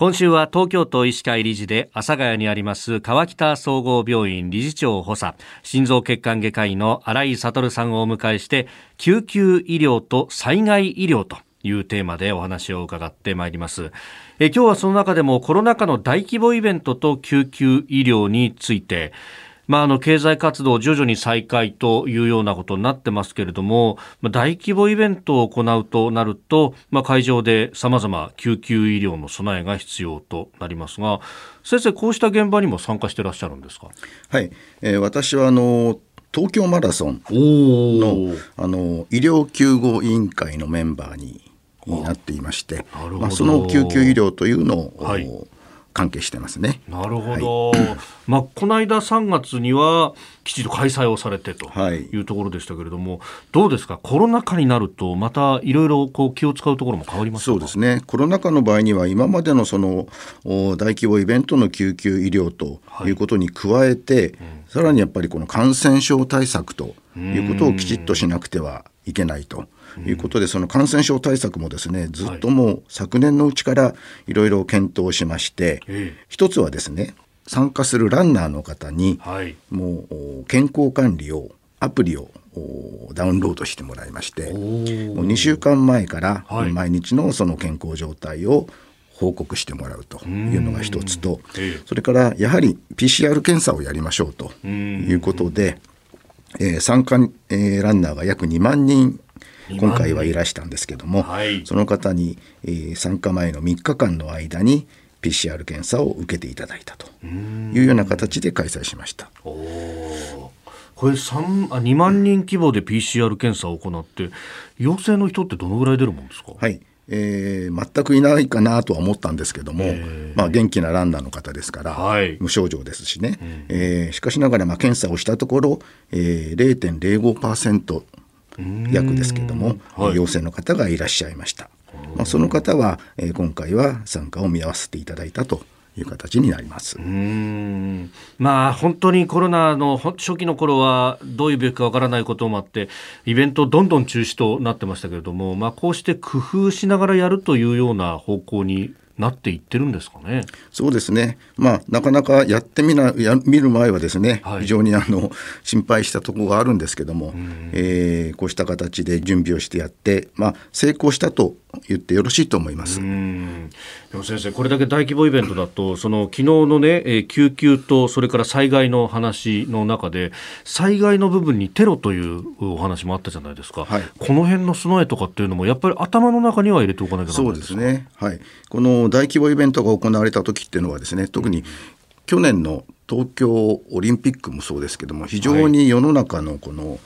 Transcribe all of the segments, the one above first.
今週は東京都医師会理事で阿佐ヶ谷にあります川北総合病院理事長補佐。心臓血管外科医の新井悟さんをお迎えして救急医療と災害医療というテーマでお話を伺ってまいります。え今日はその中でもコロナ禍の大規模イベントと救急医療についてまあ、あの経済活動徐々に再開というようなことになってますけれども、まあ、大規模イベントを行うとなると、まあ、会場でさまざま救急医療の備えが必要となりますが先生こうした現場にも参加していらっしゃるんですか？はい、えー、私はあの東京マラソンのあの医療救護委員会のメンバーになっていましてまあ、その救急医療というのを、はい関係してますね。なるほど。はい、まあこの間3月にはきちんと開催をされてというところでしたけれども、はい、どうですか？コロナ禍になるとまたいろいろこう気を使うところも変わりますそうですね。コロナ禍の場合には今までのその大規模イベントの救急医療ということに加えて、はいうん、さらにやっぱりこの感染症対策ということをきちっとしなくてはいけないと。いうことで、その感染症対策もですねずっともう昨年のうちからいろいろ検討しまして、一つはですね参加するランナーの方に、もう健康管理をアプリをダウンロードしてもらいましてもう2週間前から毎日のその健康状態を報告してもらうというのが一つと、それからやはり PCR 検査をやりましょうということで、えー、参加、えー、ランナーが約2万人今回はいらしたんですけども、はい、その方に、えー、参加前の3日間の間に PCR 検査を受けていただいたというような形で開催しました。これ3あ2万人規模で PCR 検査を行って陽性の人ってどのぐらい出るもんですか、はい。えー、全くいないかなとは思ったんですけども、まあ、元気なランナーの方ですから、はい、無症状ですしね、うん、えー、しかしながらまあ検査をしたところ、えー、0.05%役ですけれども、はい、陽性の方がいらっしゃいました。まあ、その方は、えー、今回は参加を見合わせていただいたという形になります。うん。まあ本当にコロナの初期の頃はどういう病気かわからないこともあってイベントどんどん中止となってましたけれども、まあ、こうして工夫しながらやるというような方向になっていってるんですかね。そうですね。まあなかなかやってみなや見る前はですね、はい、非常にあの心配したところがあるんですけども、えー、こうした形で準備をしてやって、まあ成功したと言ってよろしいと思います。でも先生、これだけ大規模イベントだと、その昨日のね、えー、救急とそれから災害の話の中で、災害の部分にテロというお話もあったじゃないですか。はい、この辺の備えとかっていうのもやっぱり頭の中には入れておかなきゃそうですね。はい。この大規模イベントが行われた時っていうのはですね、特に去年の東京オリンピックもそうですけども非常に世の中のこの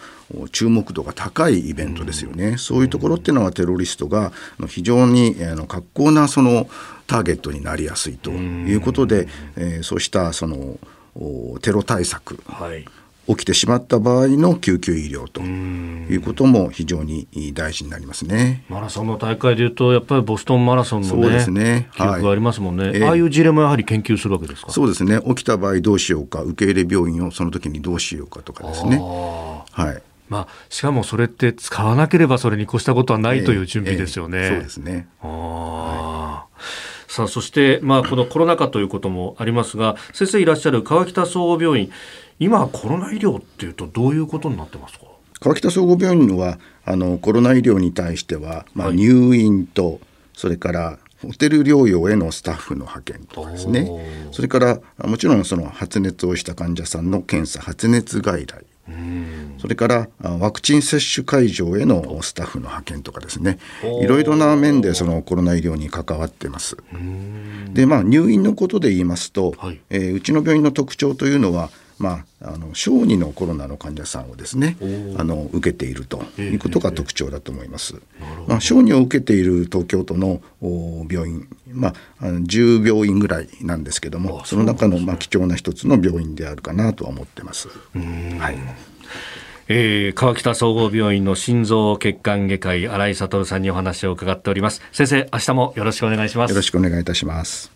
注目度が高いイベントですよね、うん、そういうところっていうのはテロリストが非常に格好なそのターゲットになりやすいということで、えー、そうしたそのテロ対策、はい起きてしまった場合の救急医療ということも非常に大事になりますね。マラソンの大会でいうと、やっぱりボストンマラソンの、ね、そうですね、記録がありますもんね、はい、ああいう事例もやはり研究するわけですか？そうですね、起きた場合どうしようか、受け入れ病院をその時にどうしようかとかですね。はい。まあ、しかもそれって使わなければそれに越したことはないという準備ですよね。えーえー、そうですね。あ、はい、さあそして、まあ、このコロナ禍ということもありますが先生いらっしゃる川北総合病院今コロナ医療っていうとどういうことになってますか？川北総合病院はあのコロナ医療に対しては、まあ、入院と、はい、それからホテル療養へのスタッフの派遣とかですね。それからもちろんその発熱をした患者さんの検査発熱外来。それからワクチン接種会場へのスタッフの派遣とかですね。いろいろな面でそのコロナ医療に関わってます。でまあ入院のことで言いますと、はい、えー、うちの病院の特徴というのはまあ、あの小児のコロナの患者さんをですねあの受けているということが特徴だと思います。まあ、小児を受けている東京都の病院、まあ、10病院ぐらいなんですけどもその中のまあ貴重な一つの病院であるかなとは思ってます。はい。えー、川北総合病院の心臓血管外科医新井悟さんにお話を伺っております。先生明日もよろしくお願いします。よろしくお願いいたします